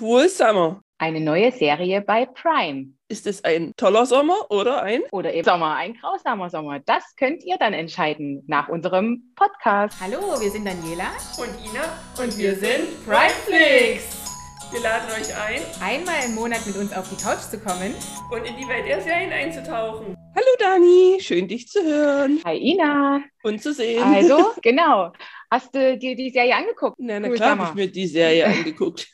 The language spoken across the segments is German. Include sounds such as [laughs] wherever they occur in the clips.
Cool Summer. Eine neue Serie bei Prime. Ist es ein toller Sommer oder ein? Oder eben Sommer, ein grausamer Sommer. Das könnt ihr dann entscheiden nach unserem Podcast. Hallo, wir sind Daniela Und Ina. Und wir sind Primeflix. Wir laden euch ein, einmal im Monat mit uns auf die Couch zu kommen. und in die Welt der Serien einzutauchen. Hallo Dani, schön dich zu hören Hi Ina. und zu sehen. Also, [laughs] genau. Hast du dir die Serie angeguckt? na, na Cool klar, habe ich mir die Serie angeguckt.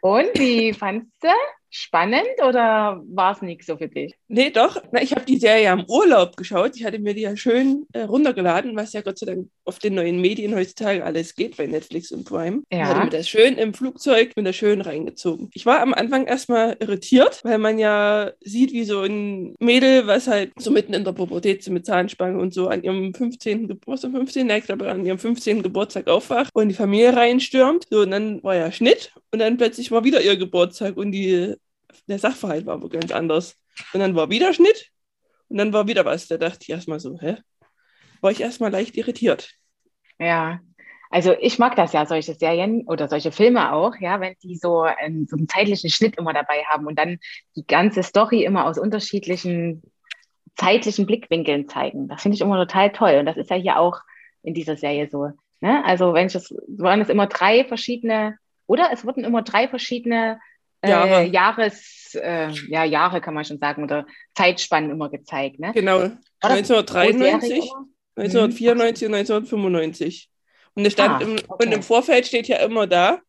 Und wie fandst du? Spannend oder war es nichts so für dich? Nee, doch. Na, ich habe die Serie ja im Urlaub geschaut. Ich hatte mir die ja schön äh, runtergeladen, was ja Gott sei Dank auf den neuen Medien heutzutage alles geht bei Netflix und Prime. Ja. Ich hatte mir das schön im Flugzeug, mir das schön reingezogen. Ich war am Anfang erstmal irritiert, weil man ja sieht, wie so ein Mädel, was halt so mitten in der Pubertät so mit Zahnspange und so an ihrem 15. Geburtstag, 15. Ja, ich glaube, an ihrem 15. Geburtstag aufwacht und die Familie reinstürmt. So, und dann war ja Schnitt und dann plötzlich war wieder ihr Geburtstag und die, der Sachverhalt war aber ganz anders. Und dann war wieder Schnitt und dann war wieder was. Da dachte ich erstmal so, hä? War ich erstmal leicht irritiert. Ja, also ich mag das ja, solche Serien oder solche Filme auch, ja, wenn die so einen, so einen zeitlichen Schnitt immer dabei haben und dann die ganze Story immer aus unterschiedlichen zeitlichen Blickwinkeln zeigen. Das finde ich immer total toll. Und das ist ja hier auch in dieser Serie so. Ne? Also wenn ich waren es immer drei verschiedene, oder es wurden immer drei verschiedene äh, Jahre. Jahres, äh, ja, Jahre kann man schon sagen, oder Zeitspannen immer gezeigt. Ne? Genau. War das pro 1993, Serie immer? 1994 und 1995. Und, es stand Ah, im, okay. und im Vorfeld steht ja immer da,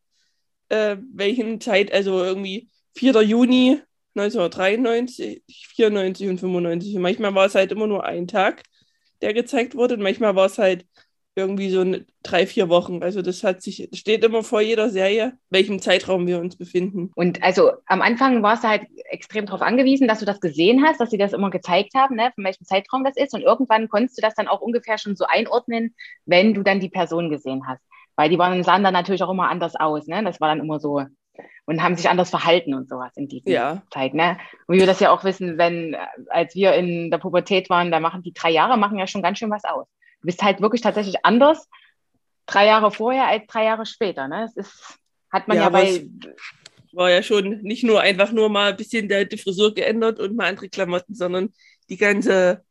äh, welchen Zeit, also irgendwie 4. Juni 1993, 94 und 95. Und manchmal war es halt immer nur ein Tag, der gezeigt wurde. Und manchmal war es halt irgendwie so drei, vier Wochen. Also das hat sich, steht immer vor jeder Serie, welchem Zeitraum wir uns befinden. Und also am Anfang warst du halt extrem darauf angewiesen, dass du das gesehen hast, dass sie das immer gezeigt haben, ne, von welchem Zeitraum das ist. Und irgendwann konntest du das dann auch ungefähr schon so einordnen, wenn du dann die Person gesehen hast. Weil die waren, sahen dann natürlich auch immer anders aus. Ne? Das war dann immer so. Und haben sich anders verhalten und sowas in dieser Ja. Zeit. Ne? Und wie wir das ja auch wissen, wenn, äh, als wir in der Pubertät waren, da machen die drei Jahre machen ja schon ganz schön was aus. Du bist halt wirklich tatsächlich anders drei Jahre vorher als drei Jahre später. Ne? Das ist, hat man Ja, ja, bei War ja schon nicht nur einfach nur mal ein bisschen der, die Frisur geändert und mal andere Klamotten, sondern die ganze,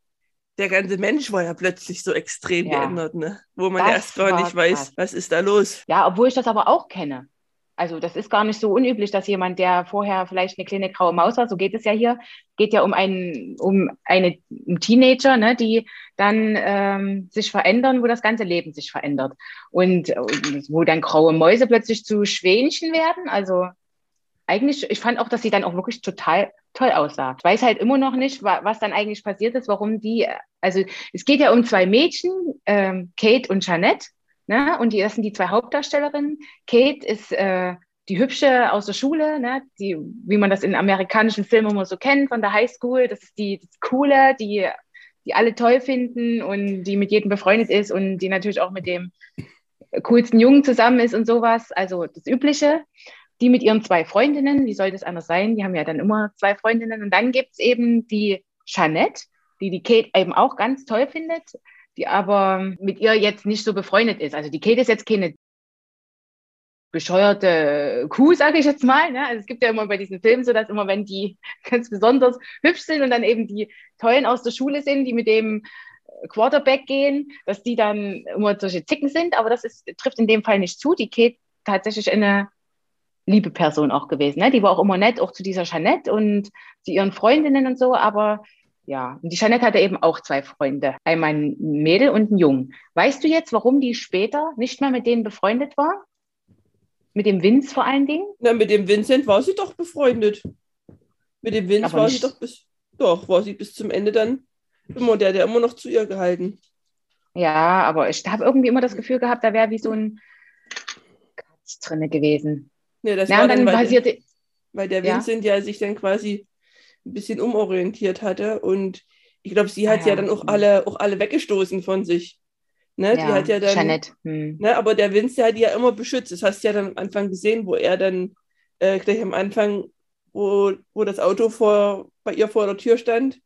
der ganze Mensch war ja plötzlich so extrem Ja. geändert, ne? Wo man erst gar nicht weiß, krass. was ist da los. Ja, obwohl ich das aber auch kenne. Also das ist gar nicht so unüblich, dass jemand, der vorher vielleicht eine kleine graue Maus war, so geht es ja hier, geht ja um einen, um eine um Teenager, ne, die dann ähm, sich verändern, wo das ganze Leben sich verändert. Und, und wo dann graue Mäuse plötzlich zu Schwänchen werden. Also eigentlich, ich fand auch, dass sie dann auch wirklich total toll aussah. Ich weiß halt immer noch nicht, wa was dann eigentlich passiert ist, warum die, also es geht ja um zwei Mädchen, ähm, Kate und Jeanette. Ne? Und die, das sind die zwei Hauptdarstellerinnen. Kate ist äh, die Hübsche aus der Schule, ne? die, wie man das in amerikanischen Filmen immer so kennt, von der Highschool. Das ist die, das Coole, die, die alle toll finden und die mit jedem befreundet ist und die natürlich auch mit dem coolsten Jungen zusammen ist und sowas. Also das Übliche. Die mit ihren zwei Freundinnen, wie soll das anders sein? Die haben ja dann immer zwei Freundinnen. Und dann gibt es eben die Jeanette, die die Kate eben auch ganz toll findet, die aber mit ihr jetzt nicht so befreundet ist. Also die Kate ist jetzt keine bescheuerte Kuh, sage ich jetzt mal. Ne? Also es gibt ja immer bei diesen Filmen so, dass immer, wenn die [laughs] ganz besonders hübsch sind und dann eben die Tollen aus der Schule sind, die mit dem Quarterback gehen, dass die dann immer solche Zicken sind. Aber das ist, trifft in dem Fall nicht zu. Die Kate tatsächlich eine liebe Person auch gewesen. Ne? Die war auch immer nett, auch zu dieser Jeanette und zu ihren Freundinnen und so. Aber ja, und die Jeanette hatte eben auch zwei Freunde. Einmal ein Mädel und ein Jungen. Weißt du jetzt, warum die später nicht mehr mit denen befreundet war? Mit dem Vince vor allen Dingen? Na, mit dem Vincent war sie doch befreundet. Mit dem Vince Aber war sie nicht- doch bis, doch, war sie bis zum Ende dann immer der, der immer noch zu ihr gehalten. Ja, aber ich habe irgendwie immer das Gefühl gehabt, da wäre wie so ein Kratz drinne gewesen. Ja, das Ja, war dann, dann weil, passierte, weil der Ja. Vincent ja sich dann quasi ein bisschen umorientiert hatte und ich glaube, sie Ah hat ja ja. dann auch alle, auch alle weggestoßen von sich. Ne? Die hat ja dann. Hm. Ne, aber der Vince, der hat die ja immer beschützt. Das hast du ja dann am Anfang gesehen, wo er dann äh, gleich am Anfang, wo, wo das Auto vor, bei ihr vor der Tür stand,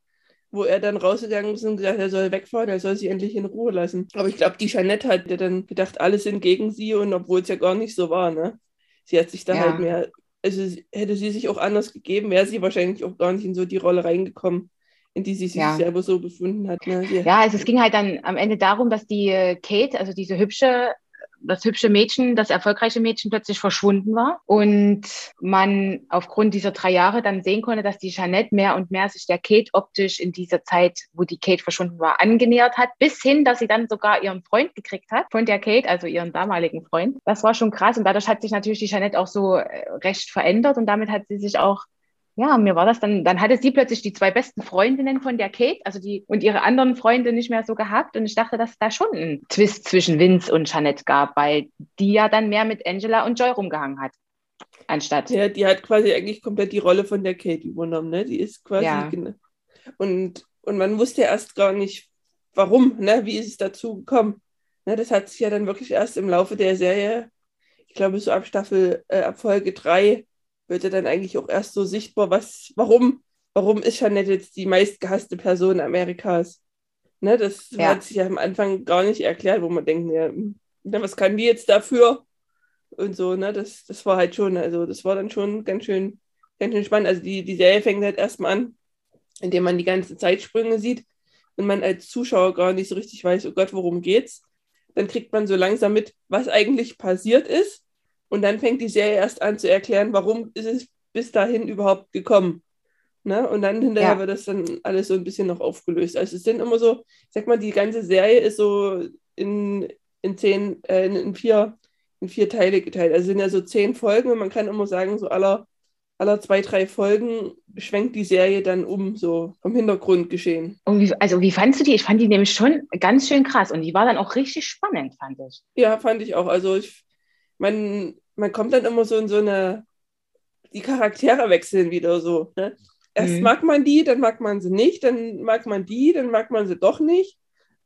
wo er dann rausgegangen ist und gesagt, er soll wegfahren, er soll sie endlich in Ruhe lassen. Aber ich glaube, die Jeanette hat ja dann gedacht, alle sind gegen sie und obwohl es ja gar nicht so war, ne? Sie hat sich da Ja. halt mehr also hätte sie sich auch anders gegeben, wäre sie wahrscheinlich auch gar nicht in so die Rolle reingekommen, in die sie sich Ja. selber so befunden hat. Ne? Ja, also es ging halt dann am Ende darum, dass die äh, Kate, also diese hübsche, das hübsche Mädchen, das erfolgreiche Mädchen plötzlich verschwunden war und man aufgrund dieser drei Jahre dann sehen konnte, dass die Jeanette mehr und mehr sich der Kate optisch in dieser Zeit, wo die Kate verschwunden war, angenähert hat, bis hin, dass sie dann sogar ihren Freund gekriegt hat von der Kate, also ihren damaligen Freund. Das war schon krass und dadurch hat sich natürlich die Jeanette auch so äh, recht verändert und damit hat sie sich auch ja, mir war das dann, dann hatte sie plötzlich die zwei besten Freundinnen von der Kate, also die und ihre anderen Freunde nicht mehr so gehabt. Und ich dachte, dass es da schon einen Twist zwischen Vince und Jeanette gab, weil die ja dann mehr mit Angela und Joy rumgehangen hat. Anstatt. ja, die hat quasi eigentlich komplett die Rolle von der Kate übernommen. Ne? Die ist quasi. Ja. Und, und man wusste ja erst gar nicht, warum, ne? wie ist es dazu gekommen. Ne? Das hat sich ja dann wirklich erst im Laufe der Serie, ich glaube, so ab Staffel, äh, ab Folge 3, wird ja dann eigentlich auch erst so sichtbar, was, warum, warum ist Jeanette jetzt die meistgehasste Person Amerikas? Ne, das Ja. hat sich ja am Anfang gar nicht erklärt, wo man denkt, ja, was kann die jetzt dafür? Und so, ne, das, das war halt schon, also das war dann schon ganz schön, ganz schön spannend. Also die, die Serie fängt halt erstmal an, indem man die ganzen Zeitsprünge sieht und man als Zuschauer gar nicht so richtig weiß, oh Gott, worum geht's? Dann kriegt man so langsam mit, was eigentlich passiert ist. Und dann fängt die Serie erst an zu erklären, warum ist es bis dahin überhaupt gekommen. Ne? Und dann hinterher Ja. wird das dann alles so ein bisschen noch aufgelöst. Also es sind immer so, ich sag mal, die ganze Serie ist so in, in zehn, äh, in, in vier, in vier Teile geteilt. Also es sind ja so zehn Folgen und man kann immer sagen, so aller, aller zwei, drei Folgen schwenkt die Serie dann um, so vom Hintergrundgeschehen. Und wie, also wie fandst du die? Ich fand die nämlich schon ganz schön krass und die war dann auch richtig spannend, fand ich. Ja, fand ich auch. Also ich, man, man kommt dann immer so in so eine, die Charaktere wechseln wieder so. Ne? Erst Mhm. mag man die, dann mag man sie nicht, dann mag man die, dann mag man sie doch nicht.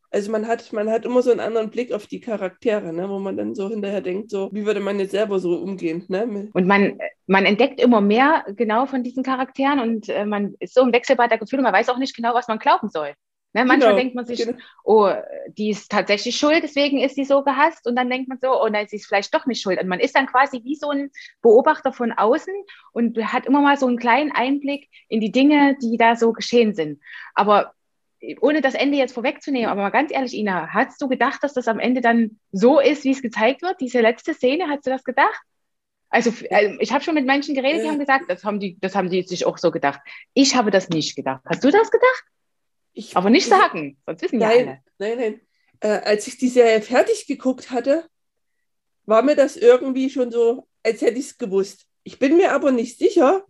Also man hat, man hat immer so einen anderen Blick auf die Charaktere, ne? wo man dann so hinterher denkt, so, wie würde man jetzt selber so umgehen? Ne? Und man, man entdeckt immer mehr genau von diesen Charakteren und äh, man ist so im Wechselbad der Gefühle, man weiß auch nicht genau, was man glauben soll. Ne? Manchmal Genau, denkt man sich, genau. oh, die ist tatsächlich schuld, deswegen ist sie so gehasst. Und dann denkt man so, oh nein, sie ist vielleicht doch nicht schuld. Und man ist dann quasi wie so ein Beobachter von außen und hat immer mal so einen kleinen Einblick in die Dinge, die da so geschehen sind. Aber ohne das Ende jetzt vorwegzunehmen, aber mal ganz ehrlich, Ina, hast du gedacht, dass das am Ende dann so ist, wie es gezeigt wird? Diese letzte Szene, hast du das gedacht? Also, also ich habe schon mit Menschen geredet, die Ja. haben gesagt, das haben die, das haben die sich auch so gedacht. Ich habe das nicht gedacht. Hast du das gedacht? Ich, Aber nicht sagen, sonst wissen ja alle. Nein, nein, nein. Äh, als ich die Serie fertig geguckt hatte, war mir das irgendwie schon so, als hätte ich es gewusst. Ich bin mir aber nicht sicher.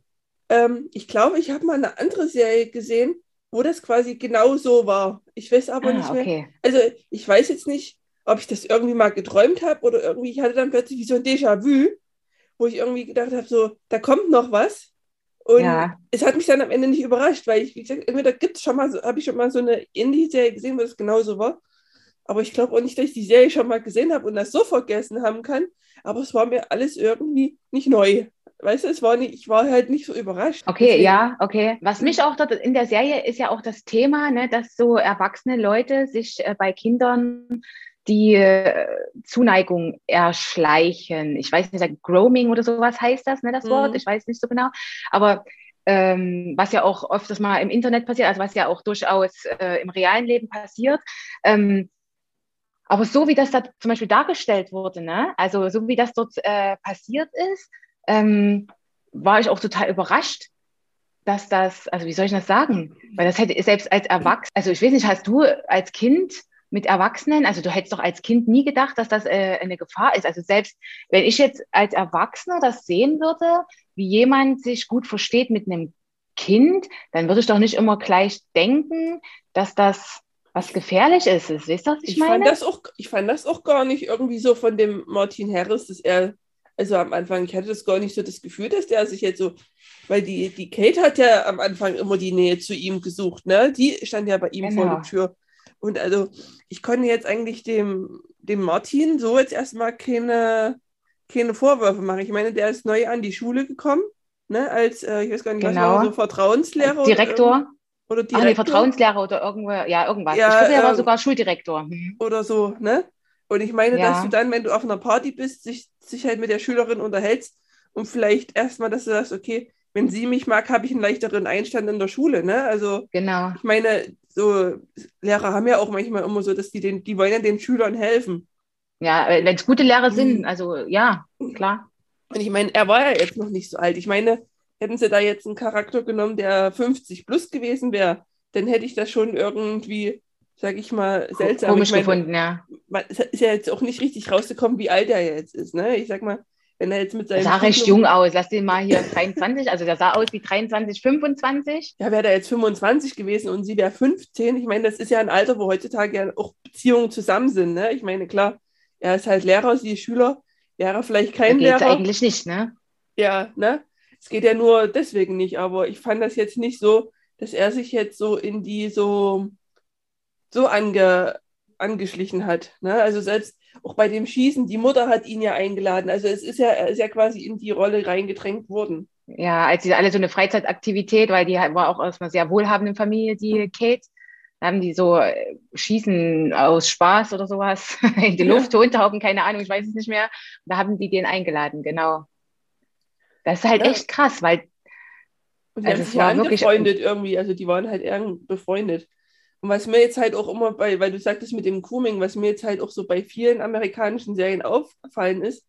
Ähm, ich glaube, ich habe mal eine andere Serie gesehen, wo das quasi genau so war. Ich weiß aber nicht Ah, mehr. okay. Also ich weiß jetzt nicht, ob ich das irgendwie mal geträumt habe oder irgendwie, ich hatte dann plötzlich wie so ein Déjà-vu, wo ich irgendwie gedacht habe, so, da kommt noch was. Und Ja. es hat mich dann am Ende nicht überrascht, weil ich, wie gesagt, entweder gibt es schon mal, so, habe ich schon mal so eine Indie-Serie gesehen, wo das genauso war. Aber ich glaube auch nicht, dass ich die Serie schon mal gesehen habe und das so vergessen haben kann. Aber es war mir alles irgendwie nicht neu. Weißt du, es war nicht, ich war halt nicht so überrascht. Okay, Deswegen- ja, okay. Was mich auch dort in der Serie ist ja auch das Thema, ne, dass so erwachsene Leute sich äh, bei Kindern die äh, Zuneigung erschleichen. Ich weiß nicht, Grooming oder sowas heißt das, ne, das Mhm. Wort. Ich weiß nicht so genau. Aber ähm, was ja auch öfters mal im Internet passiert, also was ja auch durchaus äh, im realen Leben passiert. Ähm, aber so wie das da zum Beispiel dargestellt wurde, ne, also so wie das dort äh, passiert ist, ähm, war ich auch total überrascht, dass das, also wie soll ich das sagen? Weil das hätte selbst als Erwachsener, also ich weiß nicht, hast du als Kind mit Erwachsenen, also du hättest doch als Kind nie gedacht, dass das äh, eine Gefahr ist. Also selbst wenn ich jetzt als Erwachsener das sehen würde, wie jemand sich gut versteht mit einem Kind, dann würde ich doch nicht immer gleich denken, dass das was gefährlich ist. Weißt du, was ich, Ich meine? fand, das auch, ich fand das auch gar nicht irgendwie so von dem Martin Harris, dass er, also am Anfang, ich hatte das gar nicht so das Gefühl, dass der sich jetzt so, weil die, die Kate hat ja am Anfang immer die Nähe zu ihm gesucht, ne? Die stand ja bei ihm vor Genau. der Tür. Und also, ich konnte jetzt eigentlich dem, dem Martin so jetzt erstmal keine, keine Vorwürfe machen. Ich meine, der ist neu an die Schule gekommen, ne? Als, äh, ich weiß gar nicht, was Genau. war, so Vertrauenslehrer. Als Direktor. Oder, oder Ach nee, Direktor. Vertrauenslehrer oder irgendwo, ja, irgendwas. Ja, ich glaube, er war ähm, sogar Schuldirektor. Oder so, ne? Und ich meine, Ja. dass du dann, wenn du auf einer Party bist, sich, sich halt mit der Schülerin unterhältst und vielleicht erstmal, dass du sagst, okay, wenn sie mich mag, habe ich einen leichteren Einstand in der Schule. Ne? Also Genau. ich meine, so Lehrer haben ja auch manchmal immer so, dass die den, die wollen ja den Schülern helfen. Ja, wenn es gute Lehrer sind, Mhm. also ja, klar. Und ich meine, er war ja jetzt noch nicht so alt. Ich meine, hätten sie da jetzt einen Charakter genommen, der 50 plus gewesen wäre, dann hätte ich das schon irgendwie, sag ich mal, seltsam. Komisch ich meine, gefunden, ja. es ist ja jetzt auch nicht richtig rausgekommen, wie alt er jetzt ist. Ne? Ich sag mal, wenn er jetzt mit seinem. sah recht jung aus. Lass den mal hier 23, also der sah aus wie 23, 25. Ja, wäre er jetzt 25 gewesen und sie wäre 15. Ich meine, das ist ja ein Alter, wo heutzutage ja auch Beziehungen zusammen sind. Ne? Ich meine, klar, er ist halt Lehrer, sie ist Schüler. Wäre vielleicht kein Lehrer. eigentlich nicht, ne? Ja, ne? Es geht ja nur deswegen nicht, aber ich fand das jetzt nicht so, dass er sich jetzt so in die so, so ange, angeschlichen hat. Ne? Also selbst auch bei dem Schießen, die Mutter hat ihn ja eingeladen. Also es ist ja, er ist ja quasi in die Rolle reingedrängt worden. Ja, als sie alle so eine Freizeitaktivität, weil die halt- war auch aus einer sehr wohlhabenden Familie, die Kate. Da haben die so äh, Schießen aus Spaß oder sowas [laughs] in die Ja. Luft, Hundehauben, keine Ahnung, ich weiß es nicht mehr. Da haben die den eingeladen, genau. Das ist halt Ja. echt krass, weil Und die Also haben es sich ja angefreundet irgendwie, also die waren halt eng befreundet. Und was mir jetzt halt auch immer bei, weil du sagtest mit dem Grooming, was mir jetzt halt auch so bei vielen amerikanischen Serien aufgefallen ist,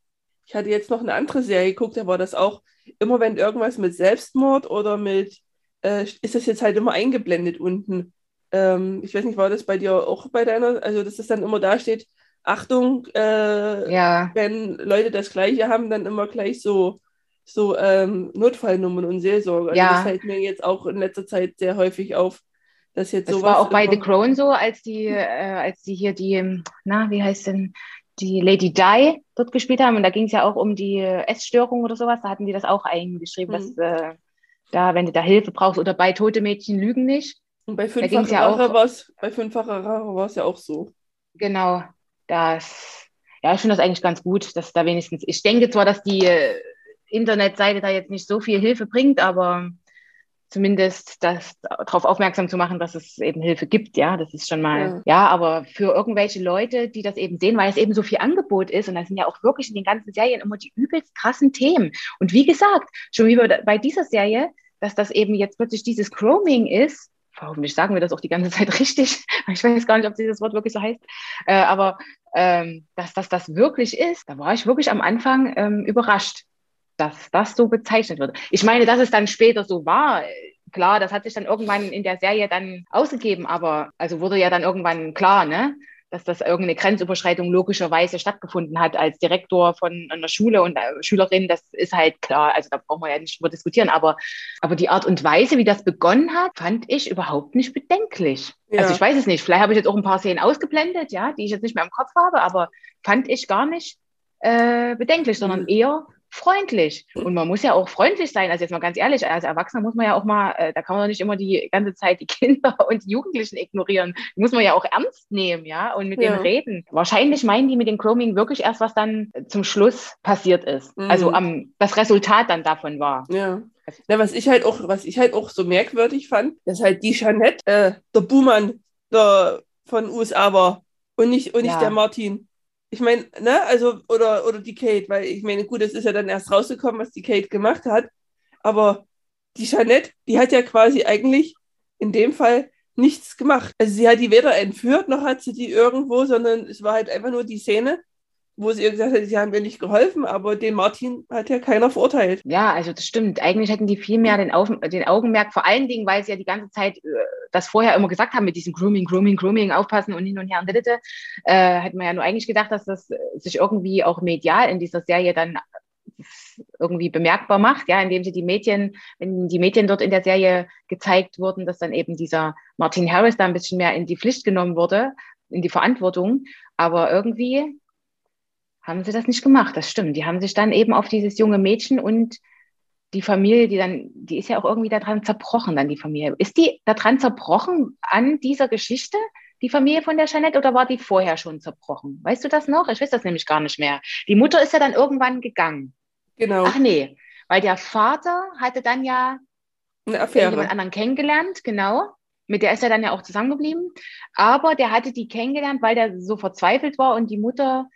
ich hatte jetzt noch eine andere Serie geguckt, da war das auch, immer wenn irgendwas mit Selbstmord oder mit, äh, ist das jetzt halt immer eingeblendet unten. Ähm, ich weiß nicht, war das bei dir auch bei deiner, also dass das dann immer da steht, Achtung, äh, ja, wenn Leute das Gleiche haben, dann immer gleich so, so ähm, Notfallnummern und Seelsorge. Also Ja. das fällt mir jetzt auch in letzter Zeit sehr häufig auf, dass jetzt das sowas. war auch bei The Crown so, als die, äh, als die hier die, na, wie heißt denn, die Lady Di dort gespielt haben. Und da ging es ja auch um die Essstörung oder sowas. Da hatten die das auch eingeschrieben, Mhm. dass äh, da, wenn du da Hilfe brauchst oder bei tote Mädchen lügen nicht. Und bei fünffacher ja Rache war es, bei fünffacher Rache war es ja auch so. Genau, das, ja, ich finde das eigentlich ganz gut, dass da wenigstens, ich denke zwar, dass die äh, Internetseite da jetzt nicht so viel Hilfe bringt, aber zumindest das darauf aufmerksam zu machen, dass es eben Hilfe gibt, ja, das ist schon mal, ja. aber für irgendwelche Leute, die das eben sehen, weil es eben so viel Angebot ist und das sind ja auch wirklich in den ganzen Serien immer die übelst krassen Themen. Und wie gesagt, schon wie bei- dieser Serie, dass das eben jetzt plötzlich dieses Chroming ist, hoffentlich sagen wir das auch die ganze Zeit [laughs] richtig, ich weiß gar nicht, ob dieses Wort wirklich so heißt, äh, aber ähm, dass das das wirklich ist, da war ich wirklich am Anfang ähm, überrascht, dass das so bezeichnet wird. Ich meine, dass es dann später so war, klar, das hat sich dann irgendwann in der Serie dann ausgegeben, aber also wurde ja dann irgendwann klar, ne? dass das irgendeine Grenzüberschreitung logischerweise stattgefunden hat als Direktor von einer Schule und äh, Schülerin, das ist halt klar, also da brauchen wir ja nicht drüber diskutieren, aber, aber die Art und Weise, wie das begonnen hat, fand ich überhaupt nicht bedenklich. Ja. Also ich weiß es nicht, vielleicht habe ich jetzt auch ein paar Szenen ausgeblendet, ja, die ich jetzt nicht mehr im Kopf habe, aber fand ich gar nicht äh, bedenklich, sondern Mhm. eher freundlich. Und man muss ja auch freundlich sein. Also jetzt mal ganz ehrlich, als Erwachsener muss man ja auch mal, äh, da kann man doch nicht immer die ganze Zeit die [laughs] Kinder und die Jugendlichen ignorieren. Die muss man ja auch ernst nehmen, ja, und mit Ja. denen reden. Wahrscheinlich meinen die mit dem Chroming wirklich erst, was dann zum Schluss passiert ist. Mhm. Also am, das Resultat dann davon war. Ja. Na, was ich halt auch, was ich halt auch so merkwürdig fand, dass halt die Jeanette äh, der Buhmann der, von USA war und nicht, und nicht Ja. der Martin. Ich meine, ne, also, oder, oder die Kate, weil ich meine, gut, es ist ja dann erst rausgekommen, was die Kate gemacht hat, aber die Jeanette, die hat ja quasi eigentlich in dem Fall nichts gemacht. Also sie hat die weder entführt, noch hat sie die irgendwo, sondern es war halt einfach nur die Szene, wo sie gesagt hat, sie haben mir nicht geholfen, aber den Martin hat ja keiner verurteilt. Ja, also das stimmt. Eigentlich hätten die viel mehr den, Auf den Augenmerk, vor allen Dingen, weil sie ja die ganze Zeit äh, das vorher immer gesagt haben mit diesem Grooming, Grooming, Grooming, aufpassen und hin und her und ditte, äh, hätte man ja nur eigentlich gedacht, dass das äh, sich irgendwie auch medial in dieser Serie dann irgendwie bemerkbar macht, ja, indem sie die Mädchen, wenn die Mädchen dort in der Serie gezeigt wurden, dass dann eben dieser Martin Harris da ein bisschen mehr in die Pflicht genommen wurde, in die Verantwortung. Aber irgendwie haben sie das nicht gemacht, das stimmt. Die haben sich dann eben auf dieses junge Mädchen und die Familie, die dann, die ist ja auch irgendwie daran zerbrochen, dann die Familie. Ist die daran zerbrochen an dieser Geschichte, die Familie von der Jeanette, oder war die vorher schon zerbrochen? Weißt du das noch? Ich weiß das nämlich gar nicht mehr. Die Mutter ist ja dann irgendwann gegangen. Genau, Ach nee, weil der Vater hatte dann ja eine jemand Affäre. anderen kennengelernt, genau. Mit der ist er dann ja auch zusammengeblieben. Aber der hatte die kennengelernt, weil der so verzweifelt war und die Mutter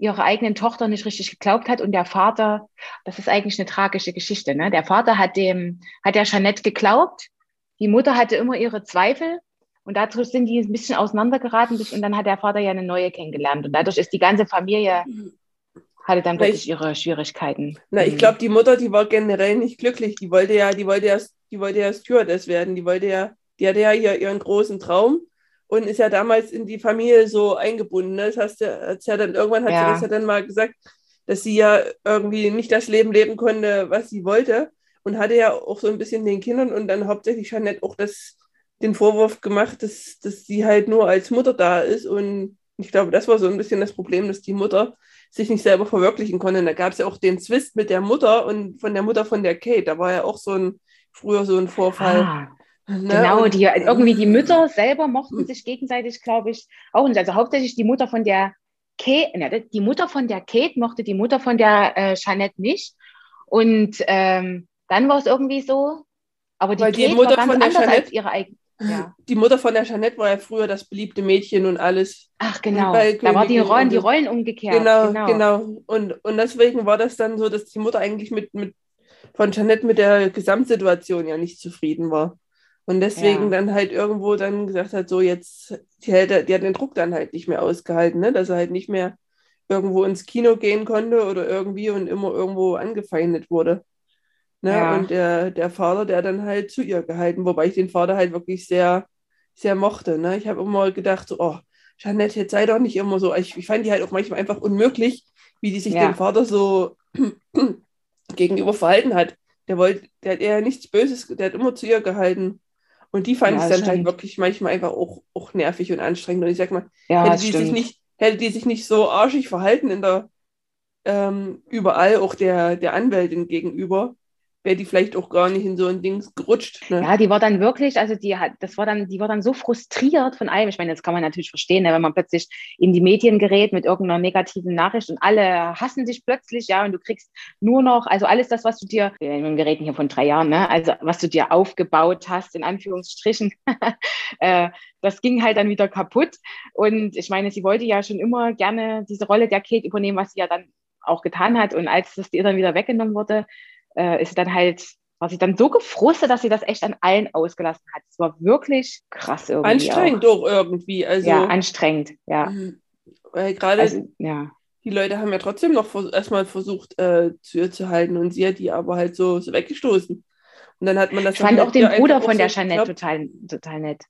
ihrer eigenen Tochter nicht richtig geglaubt hat und der Vater, das ist eigentlich eine tragische Geschichte, ne? Der Vater hat dem, hat der Jeanette geglaubt, die Mutter hatte immer ihre Zweifel und dadurch sind die ein bisschen auseinandergeraten und dann hat der Vater ja eine neue kennengelernt und dadurch ist die ganze Familie hatte dann wirklich ihre Schwierigkeiten. Na, ich mhm. glaube, die Mutter, die war generell nicht glücklich. Die wollte ja, die wollte ja, die wollte ja Stewardess werden. Die wollte ja, die hatte ja ihren großen Traum und ist ja damals in die Familie so eingebunden. Ne? Das heißt, ja dann irgendwann hat ja. sie das ja dann mal gesagt, dass sie ja irgendwie nicht das Leben leben konnte, was sie wollte und hatte ja auch so ein bisschen den Kindern und dann hauptsächlich Jeanette auch das, den Vorwurf gemacht, dass, dass sie halt nur als Mutter da ist und ich glaube, das war so ein bisschen das Problem, dass die Mutter sich nicht selber verwirklichen konnte. Und da gab es ja auch den Zwist mit der Mutter und von der Mutter von der Kate. Da war ja auch so ein früher so ein Vorfall. Ah, ne? Genau, die irgendwie die Mütter [laughs] selber mochten sich gegenseitig, glaube ich, auch nicht. Also hauptsächlich die Mutter von der Kate, ne, die Mutter von der Kate mochte die Mutter von der äh, Jeanette nicht. Und ähm, dann war es irgendwie so, aber die, Weil Kate die Mutter war ganz von der anders Jeanette, als ihre eigene. Ja. [clears throat] Die Mutter von der Jeanette war ja früher das beliebte Mädchen und alles. Ach genau, da war die Rollen, die Rollen umgekehrt. Genau, genau. genau. Und, und deswegen war das dann so, dass die Mutter eigentlich mit, mit von Jeanette mit der Gesamtsituation ja nicht zufrieden war. Und deswegen ja. dann halt irgendwo dann gesagt hat, so jetzt, die, hätte, die hat den Druck dann halt nicht mehr ausgehalten, ne? dass er halt nicht mehr irgendwo ins Kino gehen konnte oder irgendwie und immer irgendwo angefeindet wurde. Ne? Ja. Und der, der Vater, der dann halt zu ihr gehalten, wobei ich den Vater halt wirklich sehr, sehr mochte. Ne? Ich habe immer gedacht, so, oh, Jeanette, jetzt sei doch nicht immer so. Ich, ich fand die halt auch manchmal einfach unmöglich, wie die sich ja. dem Vater so [clears throat] gegenüber verhalten hat. Der wollte, der hat eher nichts Böses, der hat immer zu ihr gehalten. Und die fand ja, ich dann halt wirklich manchmal einfach auch, auch nervig und anstrengend. Und ich sag mal, ja, hätte, die sich nicht, hätte die sich nicht so arschig verhalten in der ähm, überall, auch der, der Anwältin gegenüber, wäre die vielleicht auch gar nicht in so ein Ding gerutscht. Ne? Ja, die war dann wirklich, also die hat, das war dann, die war dann so frustriert von allem. Ich meine, das kann man natürlich verstehen, ne, wenn man plötzlich in die Medien gerät mit irgendeiner negativen Nachricht und alle hassen dich plötzlich, ja, und du kriegst nur noch, also alles das, was du dir, wir reden hier von drei Jahren, ne, also was du dir aufgebaut hast, in Anführungsstrichen, [laughs] äh, das ging halt dann wieder kaputt. Und ich meine, sie wollte ja schon immer gerne diese Rolle der Kate übernehmen, was sie ja dann auch getan hat. Und als das ihr dann wieder weggenommen wurde, äh, ist dann halt, war sie dann so gefrustet, dass sie das echt an allen ausgelassen hat. Es war wirklich krass irgendwie. Anstrengend auch, auch irgendwie. Also, ja, anstrengend, ja. Mhm. Weil gerade also, ja. die Leute haben ja trotzdem noch vers erstmal versucht, äh, zu ihr zu halten und sie hat die aber halt so, so weggestoßen. Und dann hat man das. Ich fand auch den Bruder von der Jeanette total, total nett.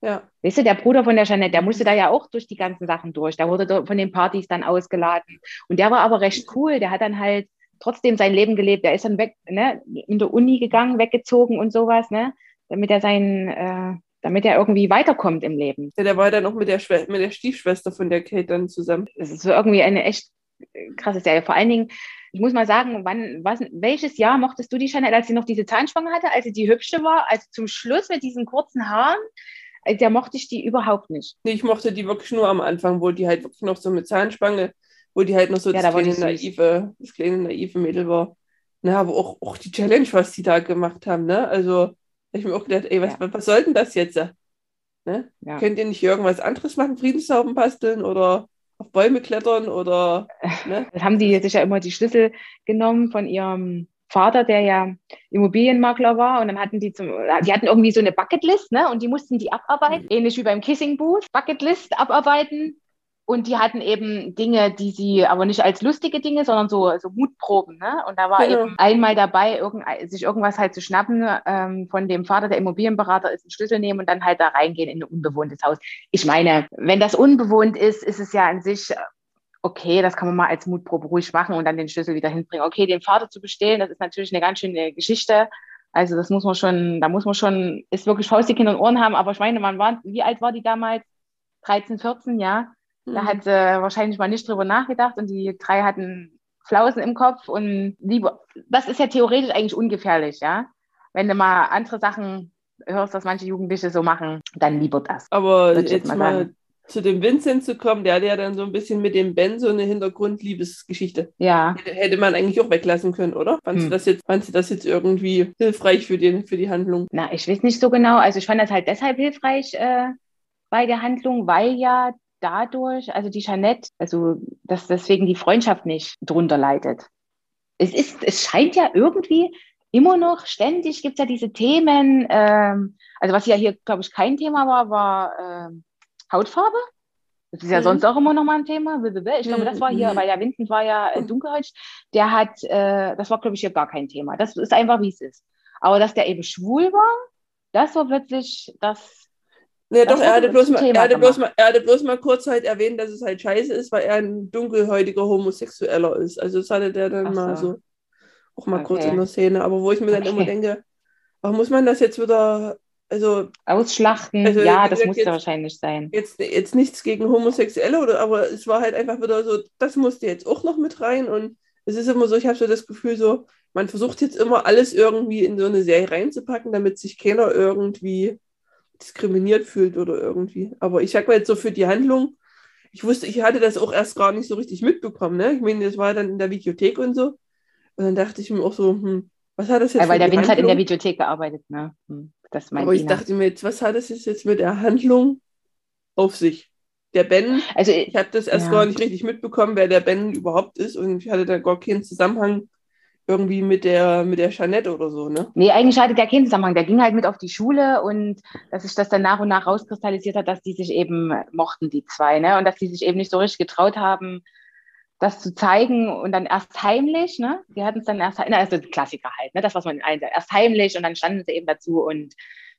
Ja. Weißt du, der Bruder von der Jeanette, der musste da ja auch durch die ganzen Sachen durch. Der wurde von den Partys dann ausgeladen. Und der war aber recht cool. Der hat dann halt trotzdem sein Leben gelebt. Er ist dann weg, ne, in der Uni gegangen, weggezogen und sowas, ne, damit er sein, äh, damit er irgendwie weiterkommt im Leben. Ja, der war dann auch mit der, Schwe mit der Stiefschwester von der Kate dann zusammen. Das ist so irgendwie eine echt krasse Serie. Vor allen Dingen, ich muss mal sagen, wann, was, welches Jahr mochtest du die Chanel, als sie noch diese Zahnspange hatte, als sie die hübsche war, also zum Schluss mit diesen kurzen Haaren? Äh, der mochte ich die überhaupt nicht. Nee, ich mochte die wirklich nur am Anfang, wo die halt wirklich noch so mit Zahnspange wo die halt noch so ja, das, kleine naive, das kleine naive Mädel war. Na, aber auch, auch die Challenge, was die da gemacht haben, ne? Also, ich mir auch gedacht, ey, was, ja. was soll denn das jetzt? Ne? Ja. Könnt ihr nicht irgendwas anderes machen, Friedenstauben basteln oder auf Bäume klettern oder. Ne? [laughs] Das haben die sich ja immer die Schlüssel genommen von ihrem Vater, der ja Immobilienmakler war, und dann hatten die zum, die hatten irgendwie so eine Bucketlist, ne? Und die mussten die abarbeiten, mhm. ähnlich wie beim Kissing Booth, Bucketlist abarbeiten und die hatten eben Dinge, die sie aber nicht als lustige Dinge, sondern so, so Mutproben. Ne? Und da war genau. eben einmal dabei, irgend, sich irgendwas halt zu schnappen ähm, von dem Vater, der Immobilienberater ist, einen Schlüssel nehmen und dann halt da reingehen in ein unbewohntes Haus. Ich meine, wenn das unbewohnt ist, ist es ja an sich okay, das kann man mal als Mutprobe ruhig machen und dann den Schlüssel wieder hinbringen. Okay, den Vater zu bestehlen, das ist natürlich eine ganz schöne Geschichte. Also das muss man schon, da muss man schon, ist wirklich Faust die Kinder und Ohren haben. Aber ich meine, man war, wie alt war die damals? 13, 14, ja. Da hat sie wahrscheinlich mal nicht drüber nachgedacht und die drei hatten Flausen im Kopf und lieber, das ist ja theoretisch eigentlich ungefährlich, ja. Wenn du mal andere Sachen hörst, dass manche Jugendliche so machen, dann lieber das. Aber jetzt, jetzt, mal, mal zu dem Vincent zu kommen, der hatte ja dann so ein bisschen mit dem Ben so eine Hintergrundliebesgeschichte. Ja. Hätte man eigentlich auch weglassen können, oder? Fandst hm. du das jetzt, fandst du das jetzt irgendwie hilfreich für, den, für die Handlung? Na, ich weiß nicht so genau. Also ich fand das halt deshalb hilfreich äh, bei der Handlung, weil ja dadurch, also die Jeanette, also dass deswegen die Freundschaft nicht drunter leidet. Es ist, es scheint ja irgendwie immer noch ständig gibt es ja diese Themen, ähm, also was ja hier, glaube ich, kein Thema war, war ähm, Hautfarbe. Das ist ja mhm. sonst auch immer noch mal ein Thema. Ich glaube, das war hier, mhm. weil der Vincent war ja äh, dunkelhäutig, der hat, äh, das war, glaube ich, hier gar kein Thema. Das ist einfach, wie es ist. Aber dass der eben schwul war, das war plötzlich das. Ja, doch, er hatte, bloß mal, er, hatte bloß mal, er hatte bloß mal kurz halt erwähnt, dass es halt scheiße ist, weil er ein dunkelhäutiger Homosexueller ist. Also das hatte der dann so. mal so auch mal okay. kurz in der Szene. Aber wo ich mir dann okay. immer denke, warum muss man das jetzt wieder also ausschlachten, also, ja, das muss ja wahrscheinlich sein. Jetzt, jetzt nichts gegen Homosexuelle, oder, aber es war halt einfach wieder so, das musste jetzt auch noch mit rein und es ist immer so, ich habe so das Gefühl, so, man versucht jetzt immer alles irgendwie in so eine Serie reinzupacken, damit sich keiner irgendwie diskriminiert fühlt oder irgendwie. Aber ich sag mal jetzt so für die Handlung, ich wusste, ich hatte das auch erst gar nicht so richtig mitbekommen, ne? Ich meine, das war dann in der Videothek und so. Und dann dachte ich mir auch so, hm, was hat das jetzt ja, Weil der Vince hat in der Videothek gearbeitet, ne? Hm, das Aber ich dachte mir jetzt, was hat das jetzt mit der Handlung auf sich? Der Ben, also, ich habe das erst ja. gar nicht richtig mitbekommen, wer der Ben überhaupt ist und ich hatte da gar keinen Zusammenhang irgendwie mit der, mit der Jeanette oder so, ne? Nee, eigentlich hatte der keinen Zusammenhang. Der ging halt mit auf die Schule und dass sich das dann nach und nach rauskristallisiert hat, dass die sich eben mochten, die zwei, ne? Und dass die sich eben nicht so richtig getraut haben, das zu zeigen und dann erst heimlich, ne? Die hatten es dann erst, also Klassiker halt, ne? Das, was man erst heimlich und dann standen sie eben dazu und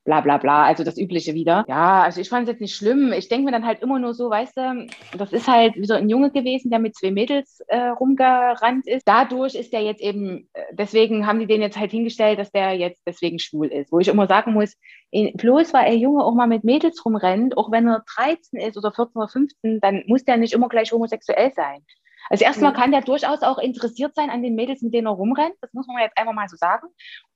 bla bla bla, also das Übliche wieder. Ja, also ich fand es jetzt nicht schlimm. Ich denke mir dann halt immer nur so, weißt du, das ist halt wie so ein Junge gewesen, der mit zwei Mädels äh, rumgerannt ist. Dadurch ist der jetzt eben, äh, deswegen haben die den jetzt halt hingestellt, dass der jetzt deswegen schwul ist. Wo ich immer sagen muss, bloß weil er Junge auch mal mit Mädels rumrennt, auch wenn er 13 ist oder 14 oder 15, dann muss der nicht immer gleich homosexuell sein. Also erstmal kann der durchaus auch interessiert sein an den Mädels, mit denen er rumrennt. Das muss man jetzt einfach mal so sagen.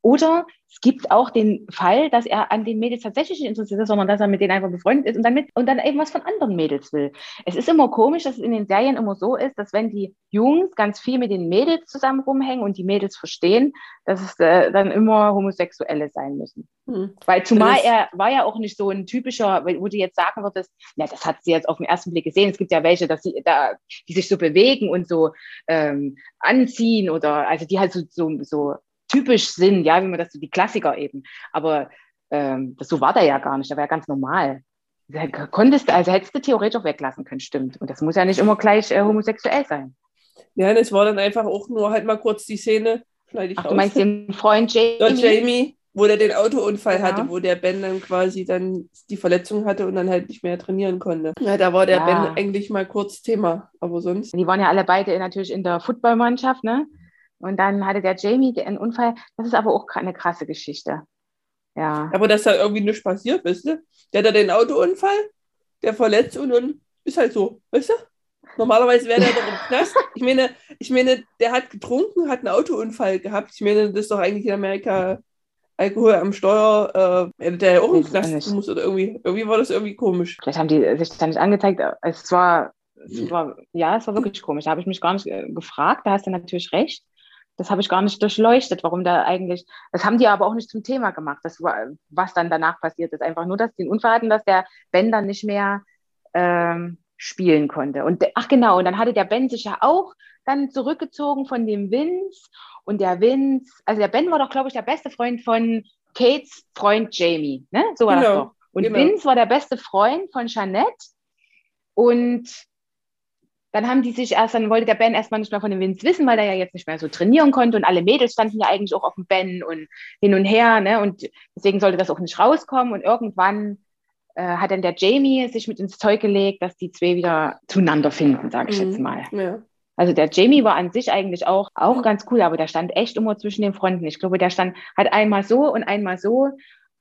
Oder es gibt auch den Fall, dass er an den Mädels tatsächlich nicht interessiert ist, sondern dass er mit denen einfach befreundet ist und dann, mit, und dann eben was von anderen Mädels will. Es ist immer komisch, dass es in den Serien immer so ist, dass wenn die Jungs ganz viel mit den Mädels zusammen rumhängen und die Mädels verstehen, dass es äh, dann immer Homosexuelle sein müssen. Hm. Weil zumal er war ja auch nicht so ein typischer, wo du jetzt sagen würdest, na, das hat sie jetzt auf den ersten Blick gesehen. Es gibt ja welche, dass sie da, die sich so bewegen und so ähm, anziehen oder also die halt so, so, so typisch sind, ja, wie man das so die Klassiker eben. Aber ähm, das, so war der ja gar nicht, der war ja ganz normal. Da konntest, also hättest du theoretisch auch weglassen können, stimmt. Und das muss ja nicht immer gleich äh, homosexuell sein. Ja, das war dann einfach auch nur halt mal kurz die Szene. Ich Ach, raus. du meinst den Freund Jamie? Don Jamie, wo der den Autounfall ja. hatte, wo der Ben dann quasi dann die Verletzung hatte und dann halt nicht mehr trainieren konnte. Ja, da war der ja. Ben eigentlich mal kurz Thema, aber sonst. Die waren ja alle beide natürlich in der Footballmannschaft, ne? Und dann hatte der Jamie einen Unfall. Das ist aber auch eine krasse Geschichte. Ja. Aber dass da irgendwie nichts passiert, weißt du? Der hat da den Autounfall, der verletzt und dann ist halt so, weißt du? Normalerweise wäre der doch im Knast. Ich meine, ich meine, der hat getrunken, hat einen Autounfall gehabt. Ich meine, das ist doch eigentlich in Amerika Alkohol am Steuer, äh, der ja auch im Knast muss oder irgendwie, irgendwie war das irgendwie komisch. Vielleicht haben die sich da nicht angezeigt. Es war, es war, ja, es war wirklich komisch. Da habe ich mich gar nicht äh, gefragt. Da hast du natürlich recht das habe ich gar nicht durchleuchtet, warum da eigentlich, das haben die aber auch nicht zum Thema gemacht, das, was dann danach passiert ist. Einfach nur, dass die einen Unfall hatten, dass der Ben dann nicht mehr ähm, spielen konnte. Und ach genau, und dann hatte der Ben sich ja auch dann zurückgezogen von dem Vince und der Vince, also der Ben war doch, glaube ich, der beste Freund von Kates Freund Jamie, ne? So war genau, das doch. Und genau. Vince war der beste Freund von Jeanette und dann haben die sich erst, dann wollte der Ben erstmal nicht mehr von dem Vince wissen, weil er ja jetzt nicht mehr so trainieren konnte und alle Mädels standen ja eigentlich auch auf dem Ben und hin und her, ne? Und deswegen sollte das auch nicht rauskommen. Und irgendwann äh, hat dann der Jamie sich mit ins Zeug gelegt, dass die zwei wieder zueinander finden, sage ich mhm. jetzt mal. Ja. Also der Jamie war an sich eigentlich auch, auch ganz cool, aber der stand echt immer zwischen den Fronten. Ich glaube, der stand, hat einmal so und einmal so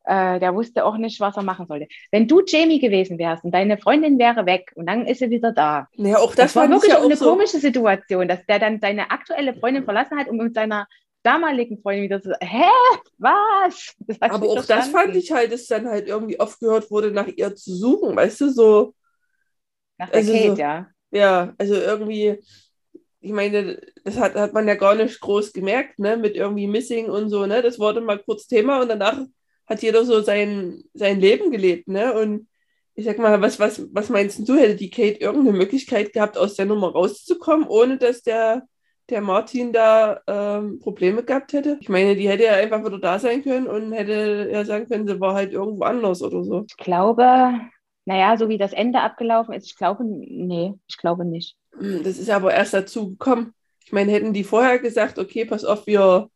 äh, der wusste auch nicht, was er machen sollte. Wenn du Jamie gewesen wärst und deine Freundin wäre weg und dann ist sie wieder da. Ja, auch das, das war wirklich ja auch eine so komische Situation, dass der dann seine aktuelle Freundin verlassen hat und mit seiner damaligen Freundin wieder so, hä, was? Aber auch das fand ich halt, dass dann halt irgendwie aufgehört wurde, nach ihr zu suchen, weißt du, so. Nach der also Kate, so, ja. Ja, also irgendwie, ich meine, das hat, hat man ja gar nicht groß gemerkt, ne, mit irgendwie Missing und so, ne, das wurde mal kurz Thema und danach hat jeder so sein, sein Leben gelebt, ne? Und ich sag mal, was, was, was meinst du, hätte die Kate irgendeine Möglichkeit gehabt, aus der Nummer rauszukommen, ohne dass der, der Martin da ähm, Probleme gehabt hätte? Ich meine, die hätte ja einfach wieder da sein können und hätte ja sagen können, sie war halt irgendwo anders oder so. Ich glaube, naja, so wie das Ende abgelaufen ist, ich glaube, nee, ich glaube nicht. Hm, das ist aber erst dazu gekommen. Ich meine, hätten die vorher gesagt, okay, pass auf, wir,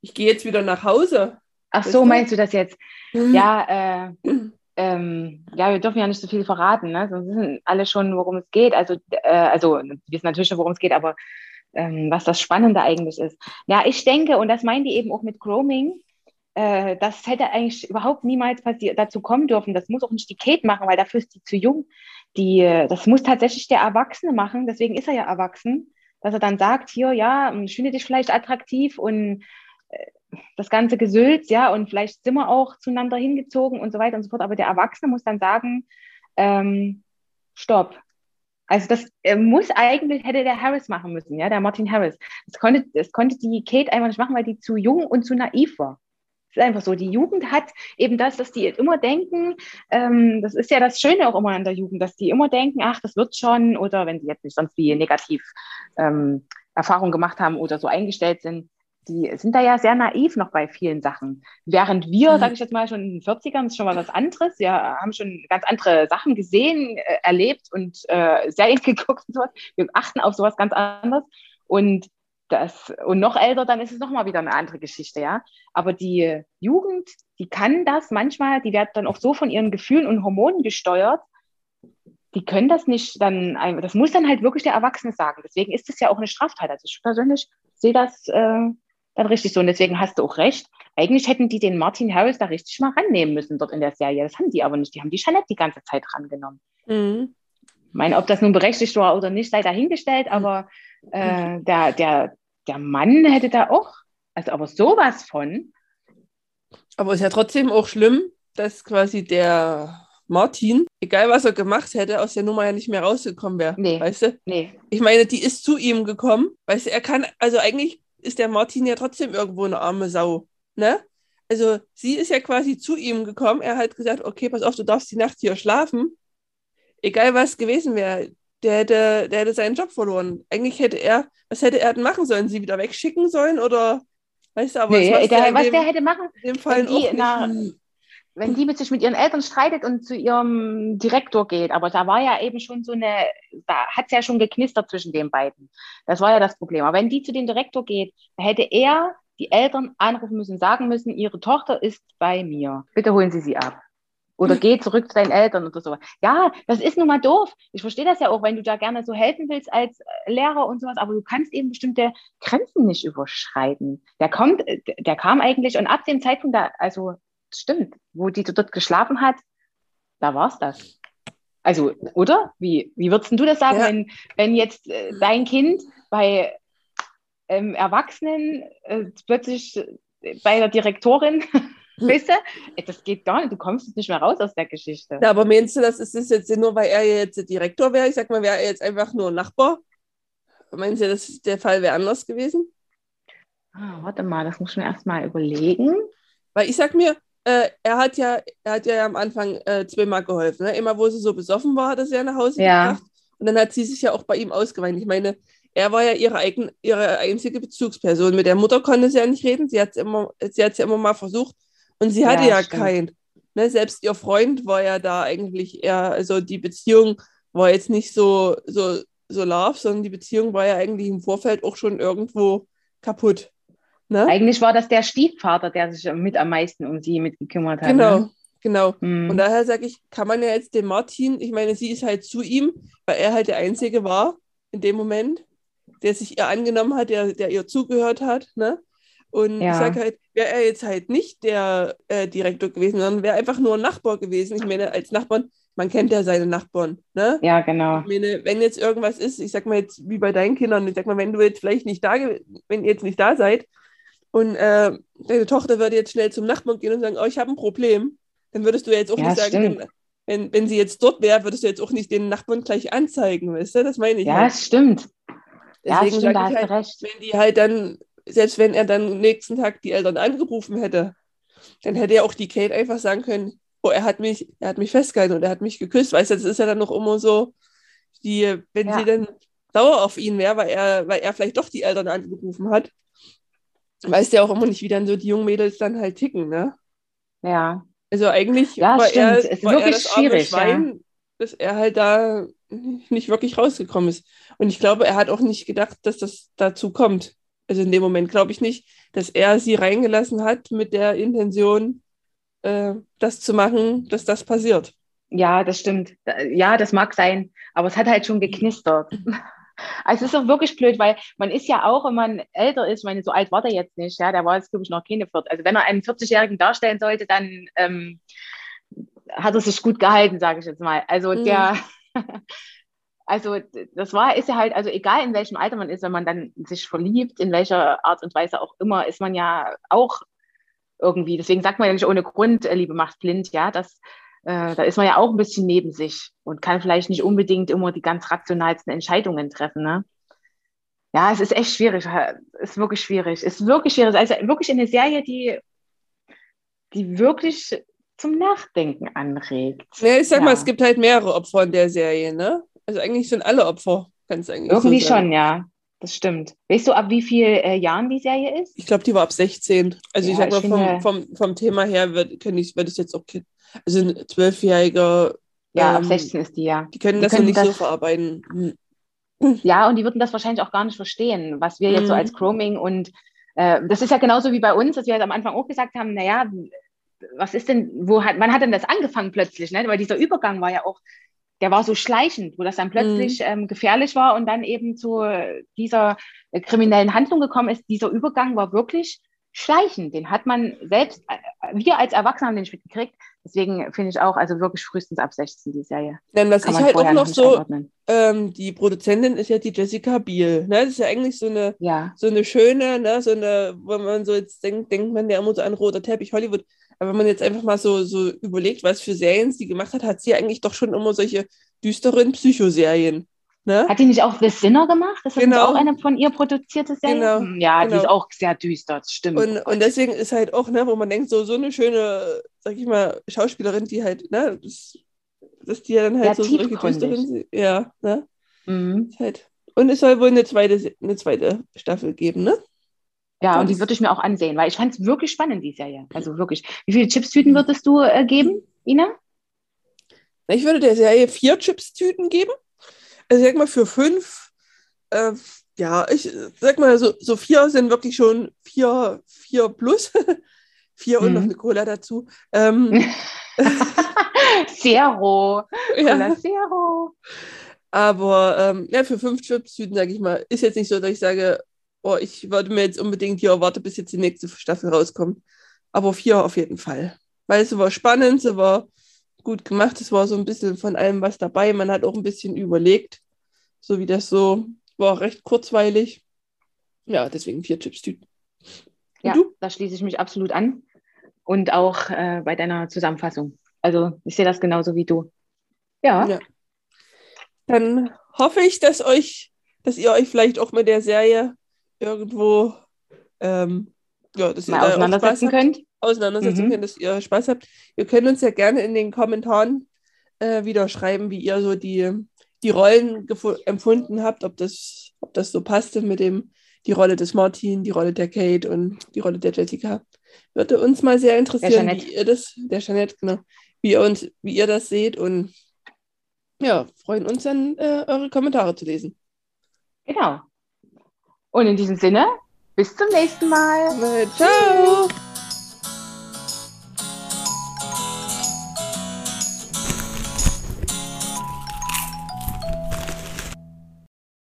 ich gehe jetzt wieder nach Hause. Ach so, meinst du das jetzt? Mhm. Ja, äh, ähm, ja, wir dürfen ja nicht so viel verraten, ne? sonst wissen alle schon, worum es geht. Also, äh, also wir wissen natürlich schon, worum es geht, aber ähm, was das Spannende eigentlich ist. Ja, ich denke, und das meinen die eben auch mit Grooming, äh, das hätte eigentlich überhaupt niemals dazu kommen dürfen. Das muss auch nicht die Kate machen, weil dafür ist die zu jung. Die, das muss tatsächlich der Erwachsene machen, deswegen ist er ja erwachsen, dass er dann sagt, hier, ja, ich finde dich vielleicht attraktiv und äh, das ganze Gesülz, ja, und vielleicht sind wir auch zueinander hingezogen und so weiter und so fort. Aber der Erwachsene muss dann sagen, ähm, stopp. Also das muss eigentlich, hätte der Harris machen müssen, ja, der Martin Harris. Das konnte, das konnte die Kate einfach nicht machen, weil die zu jung und zu naiv war ist einfach so. Die Jugend hat eben das, dass die immer denken, ähm, das ist ja das Schöne auch immer an der Jugend, dass die immer denken, ach, das wird schon, oder wenn sie jetzt nicht sonst wie negativ ähm, Erfahrungen gemacht haben oder so eingestellt sind, die sind da ja sehr naiv noch bei vielen Sachen. Während wir, mhm. sage ich jetzt mal, schon in den 40ern, ist schon mal was anderes. Wir haben schon ganz andere Sachen gesehen, äh, erlebt und äh, Serien [laughs] geguckt und sowas. Wir achten auf sowas ganz anderes. Und das, und noch älter, dann ist es nochmal wieder eine andere Geschichte, ja. Aber die Jugend, die kann das manchmal, die wird dann auch so von ihren Gefühlen und Hormonen gesteuert, die können das nicht dann, das muss dann halt wirklich der Erwachsene sagen. Deswegen ist es ja auch eine Straftat. Also ich persönlich sehe das äh, dann richtig so. Und deswegen hast du auch recht. Eigentlich hätten die den Martin Harris da richtig mal rannehmen müssen dort in der Serie. Das haben die aber nicht. Die haben die Jeanette die ganze Zeit rangenommen. Mhm. Ich meine, ob das nun berechtigt war oder nicht, sei dahingestellt, aber äh, der, der, der Mann hätte da auch, also aber sowas von. Aber es ist ja trotzdem auch schlimm, dass quasi der Martin, egal was er gemacht hätte, aus der Nummer ja nicht mehr rausgekommen wäre. Nee. Weißt du? Nee. Ich meine, die ist zu ihm gekommen. Weißt du, er kann, also eigentlich ist der Martin ja trotzdem irgendwo eine arme Sau. Ne? Also sie ist ja quasi zu ihm gekommen. Er hat gesagt, okay, pass auf, du darfst die Nacht hier schlafen. Egal was gewesen wäre der hätte, der hätte seinen Job verloren. Eigentlich hätte er, was hätte er denn machen sollen? Sie wieder wegschicken sollen oder weißt du, aber nee, der, der was dem, der hätte machen, in dem Fall die, na, wenn die mit sich mit ihren Eltern streitet und zu ihrem Direktor geht, aber da war ja eben schon so eine, da hat es ja schon geknistert zwischen den beiden. Das war ja das Problem. Aber wenn die zu dem Direktor geht, hätte er die Eltern anrufen müssen, sagen müssen, ihre Tochter ist bei mir. Bitte holen Sie sie ab. Oder geh zurück zu deinen Eltern oder so. Ja, das ist nun mal doof. Ich verstehe das ja auch, wenn du da gerne so helfen willst als äh, Lehrer und sowas, aber du kannst eben bestimmte Grenzen nicht überschreiten. Der kommt, äh, der kam eigentlich und ab dem Zeitpunkt da, also stimmt, wo die dort geschlafen hat, da war es das. Also, oder? Wie, wie würdest du das sagen, ja. wenn, wenn jetzt äh, dein Kind bei ähm, Erwachsenen äh, plötzlich äh, bei der Direktorin [laughs] Weißt du? Das geht gar nicht. Du kommst nicht mehr raus aus der Geschichte. Ja, aber meinst du, das ist das jetzt nur, weil er jetzt Direktor wäre? Ich sag mal, wäre er jetzt einfach nur Nachbar? Meinst du, das, der Fall wäre anders gewesen? Ah, warte mal, das muss ich mir erstmal überlegen. Weil ich sag mir, äh, er, hat ja, er hat ja am Anfang äh, zweimal geholfen. Ne? Immer, wo sie so besoffen war, hat er sie ja nach Hause ja. gebracht. Und dann hat sie sich ja auch bei ihm ausgeweint. Ich meine, er war ja ihre, eigen, ihre einzige Bezugsperson. Mit der Mutter konnte sie ja nicht reden. Sie hat es immer, ja immer mal versucht. Und sie hatte ja, ja keinen. Ne? Selbst ihr Freund war ja da eigentlich eher, also die Beziehung war jetzt nicht so, so, so love, sondern die Beziehung war ja eigentlich im Vorfeld auch schon irgendwo kaputt. Ne? Eigentlich war das der Stiefvater, der sich mit am meisten um sie mitgekümmert hat. Genau, ne? genau. Mhm. Und daher sage ich, kann man ja jetzt den Martin, ich meine, sie ist halt zu ihm, weil er halt der Einzige war in dem Moment, der sich ihr angenommen hat, der, der ihr zugehört hat. Ne? Und ja. ich sage halt, wäre er jetzt halt nicht der äh, Direktor gewesen, sondern wäre einfach nur ein Nachbar gewesen. Ich meine, als Nachbarn, man kennt ja seine Nachbarn, ne? Ja, genau. Ich meine, wenn jetzt irgendwas ist, ich sag mal jetzt wie bei deinen Kindern, ich sag mal, wenn du jetzt vielleicht nicht da, wenn ihr jetzt nicht da seid und äh, deine Tochter würde jetzt schnell zum Nachbarn gehen und sagen, oh, ich habe ein Problem, dann würdest du jetzt auch ja, nicht sagen, wenn, wenn, sie jetzt dort wäre, würdest du jetzt auch nicht den Nachbarn gleich anzeigen, weißt du? Das meine ich. Ja, halt. stimmt. Deswegen ja, stimmt, ich halt, recht. wenn die halt dann selbst wenn er dann am nächsten Tag die Eltern angerufen hätte, dann hätte ja auch die Kate einfach sagen können, oh, er hat mich, er hat mich festgehalten und er hat mich geküsst. Weißt du, das ist ja dann noch immer so, die, wenn Ja. sie dann sauer auf ihn wäre, weil er, weil er vielleicht doch die Eltern angerufen hat, weißt du ja auch immer nicht, wie dann so die jungen Mädels dann halt ticken, ne? Ja, Also eigentlich Ja, war, stimmt. er, Es ist war er wirklich das arme schwierig, Schwein, dass er halt da nicht wirklich rausgekommen ist. Und ich glaube, er hat auch nicht gedacht, dass das dazu kommt. Also in dem Moment glaube ich nicht, dass er sie reingelassen hat mit der Intention, äh, das zu machen, dass das passiert. ja, das stimmt. Ja, das mag sein, aber es hat halt schon geknistert. Also es ist auch wirklich blöd, weil man ist ja auch, wenn man älter ist, ich meine, so alt war der jetzt nicht, ja, der war jetzt, glaube ich, noch keine 40. Also wenn er einen 40-Jährigen darstellen sollte, dann ähm, hat er sich gut gehalten, sage ich jetzt mal. Also Mhm. der, [laughs] also das war, ist ja halt, also egal in welchem Alter man ist, wenn man dann sich verliebt, in welcher Art und Weise auch immer, ist man ja auch irgendwie, deswegen sagt man ja nicht ohne Grund, äh, Liebe macht blind, ja, das, äh, da ist man ja auch ein bisschen neben sich und kann vielleicht nicht unbedingt immer die ganz rationalsten Entscheidungen treffen, ne? Ja, es ist echt schwierig, es ist wirklich schwierig, es ist wirklich schwierig, also wirklich eine Serie, die, die wirklich zum Nachdenken anregt. Ja, ich sag Ja. mal, es gibt halt mehrere Opfer in der Serie, ne? Also eigentlich sind alle Opfer, kannst du eigentlich Irgendwie so schon, ja, das stimmt. Weißt du, ab wie viel äh, Jahren die Serie ist? Ich glaube, die war ab 16. Also ich Ja, sag mal, ich vom, vom, vom Thema her wird, können ich, wird es jetzt auch, Kind- also ein Zwölfjähriger, Ja, ab Ähm, 16 ist die ja. die können Die das können nicht so das- verarbeiten. Hm. Ja, und die würden das wahrscheinlich auch gar nicht verstehen, was wir jetzt so Mhm. als Chroming und äh, das ist ja genauso wie bei uns, dass wir halt am Anfang auch gesagt haben, naja, was ist denn, wo hat, wann hat denn das angefangen plötzlich, ne? Weil dieser Übergang war ja auch, der war so schleichend, wo das dann plötzlich ähm, gefährlich war und dann eben zu dieser äh, kriminellen Handlung gekommen ist. Dieser Übergang war wirklich schleichend. Den hat man selbst, äh, wir als Erwachsene haben den nicht mitgekriegt. Deswegen finde ich auch, also wirklich frühestens ab 16 die Serie. Dann, was Kann ich halt auch noch so, ähm, die Produzentin ist ja die Jessica Biel. Ne? Das ist ja eigentlich so eine, Ja, so eine schöne, ne? so eine, wenn man so jetzt denkt, denkt man ja immer so an roter Teppich Hollywood. Aber wenn man jetzt einfach mal so, so überlegt, was für Serien sie gemacht hat, hat sie eigentlich doch schon immer solche düsteren Psychoserien. Ne? Hat die nicht auch The Sinner gemacht? Das ist Genau. auch eine von ihr produzierte Serie. Genau, Hm, Ja, die genau. ist auch sehr düster, das stimmt. Und, und deswegen ist halt auch, ne, wo man denkt, so, so eine schöne, sag ich mal, Schauspielerin, die halt, ne, das, dass die ja dann halt Ja, so solche tiefgründig. düsteren, ja, ne, Mhm. ist halt. Und es soll wohl eine zweite, eine zweite Staffel geben, ne? Ja, und die Das- würde ich mir auch ansehen, weil ich fand es wirklich spannend, die Serie. Also wirklich. Wie viele Chipstüten würdest du äh, geben, Ina? Ich würde der Serie vier Chips-Tüten geben. Also sag mal, für fünf, äh, ja, ich sag mal, so, so vier sind wirklich schon vier, vier plus. [laughs] vier und Mhm. noch eine Cola dazu. Ähm, [laughs] Zero. [laughs] ja. Cola Zero. Aber ähm, ja, für fünf Chips-Tüten, sage ich mal, ist jetzt nicht so, dass ich sage, oh, ich würde mir jetzt unbedingt hier erwarten, bis jetzt die nächste Staffel rauskommt. Aber vier auf jeden Fall. Weil es war spannend, es war gut gemacht, es war so ein bisschen von allem was dabei. Man hat auch ein bisschen überlegt, so wie das so war, recht kurzweilig. Ja, deswegen vier Chips-Tüten. Ja, du? da schließe ich mich absolut an. Und auch äh, bei deiner Zusammenfassung. Also ich sehe das genauso wie du. Ja, Ja. Dann hoffe ich, dass euch, dass ihr euch vielleicht auch mit der Serie irgendwo ähm, ja, dass ihr mal da auseinandersetzen könnt. Auseinandersetzen Mhm. könnt, dass ihr Spaß habt. Ihr könnt uns ja gerne in den Kommentaren äh, wieder schreiben, wie ihr so die, die Rollen empfunden habt, ob das, ob das so passte mit dem, die Rolle des Martin, die Rolle der Kate und die Rolle der Jessica. Würde uns mal sehr interessieren, wie ihr das, der Jeanette, genau, wie ihr uns, wie ihr das seht und ja, freuen uns dann, äh, eure Kommentare zu lesen. Genau. Und in diesem Sinne, bis zum nächsten Mal. Äh, ciao!